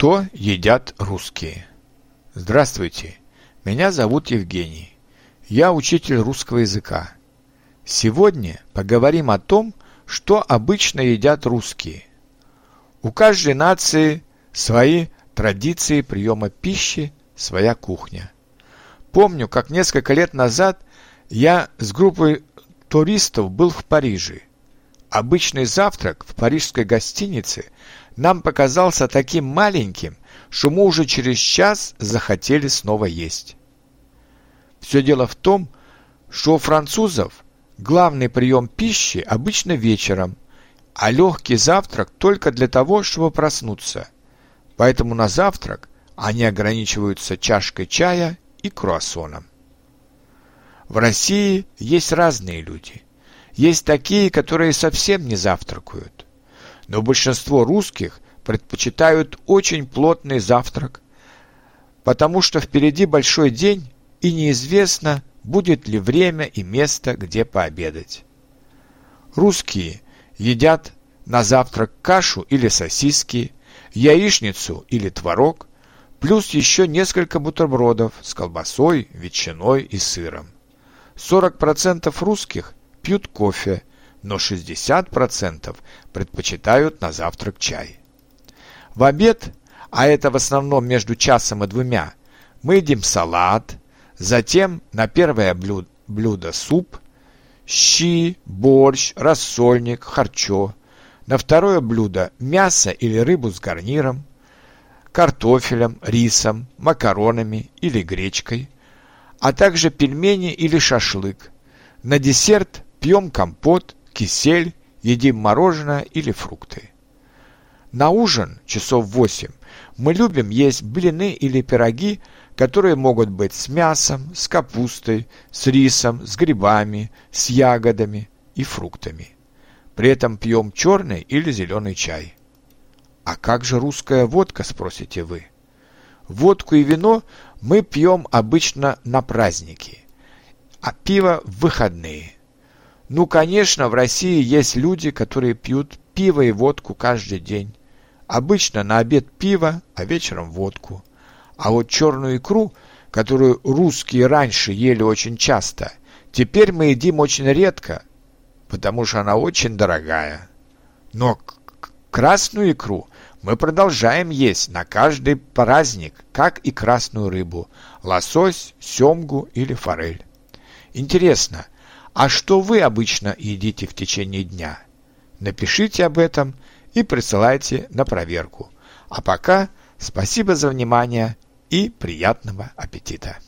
Что едят русские? Здравствуйте, меня зовут Евгений. Я учитель русского языка. Сегодня поговорим о том, что обычно едят русские. У каждой нации свои традиции приема пищи, своя кухня. Помню, как несколько лет назад я с группой туристов был в Париже. Обычный завтрак в парижской гостинице нам показался таким маленьким, что мы уже через час захотели снова есть. Все дело в том, что у французов главный прием пищи обычно вечером, а легкий завтрак только для того, чтобы проснуться. Поэтому на завтрак они ограничиваются чашкой чая и круассоном. В России есть разные люди. Есть такие, которые совсем не завтракают но большинство русских предпочитают очень плотный завтрак, потому что впереди большой день и неизвестно, будет ли время и место, где пообедать. Русские едят на завтрак кашу или сосиски, яичницу или творог, плюс еще несколько бутербродов с колбасой, ветчиной и сыром. 40% русских пьют кофе, но 60% предпочитают на завтрак чай. В обед, а это в основном между часом и двумя, мы едим салат, затем на первое блюдо, блюдо суп, щи, борщ, рассольник, харчо, на второе блюдо мясо или рыбу с гарниром, картофелем, рисом, макаронами или гречкой, а также пельмени или шашлык. На десерт пьем компот, кисель, едим мороженое или фрукты. На ужин часов восемь мы любим есть блины или пироги, которые могут быть с мясом, с капустой, с рисом, с грибами, с ягодами и фруктами. При этом пьем черный или зеленый чай. А как же русская водка, спросите вы? Водку и вино мы пьем обычно на праздники, а пиво в выходные – ну, конечно, в России есть люди, которые пьют пиво и водку каждый день. Обычно на обед пиво, а вечером водку. А вот черную икру, которую русские раньше ели очень часто, теперь мы едим очень редко, потому что она очень дорогая. Но красную икру мы продолжаем есть на каждый праздник, как и красную рыбу, лосось, семгу или форель. Интересно, а что вы обычно едите в течение дня? Напишите об этом и присылайте на проверку. А пока спасибо за внимание и приятного аппетита!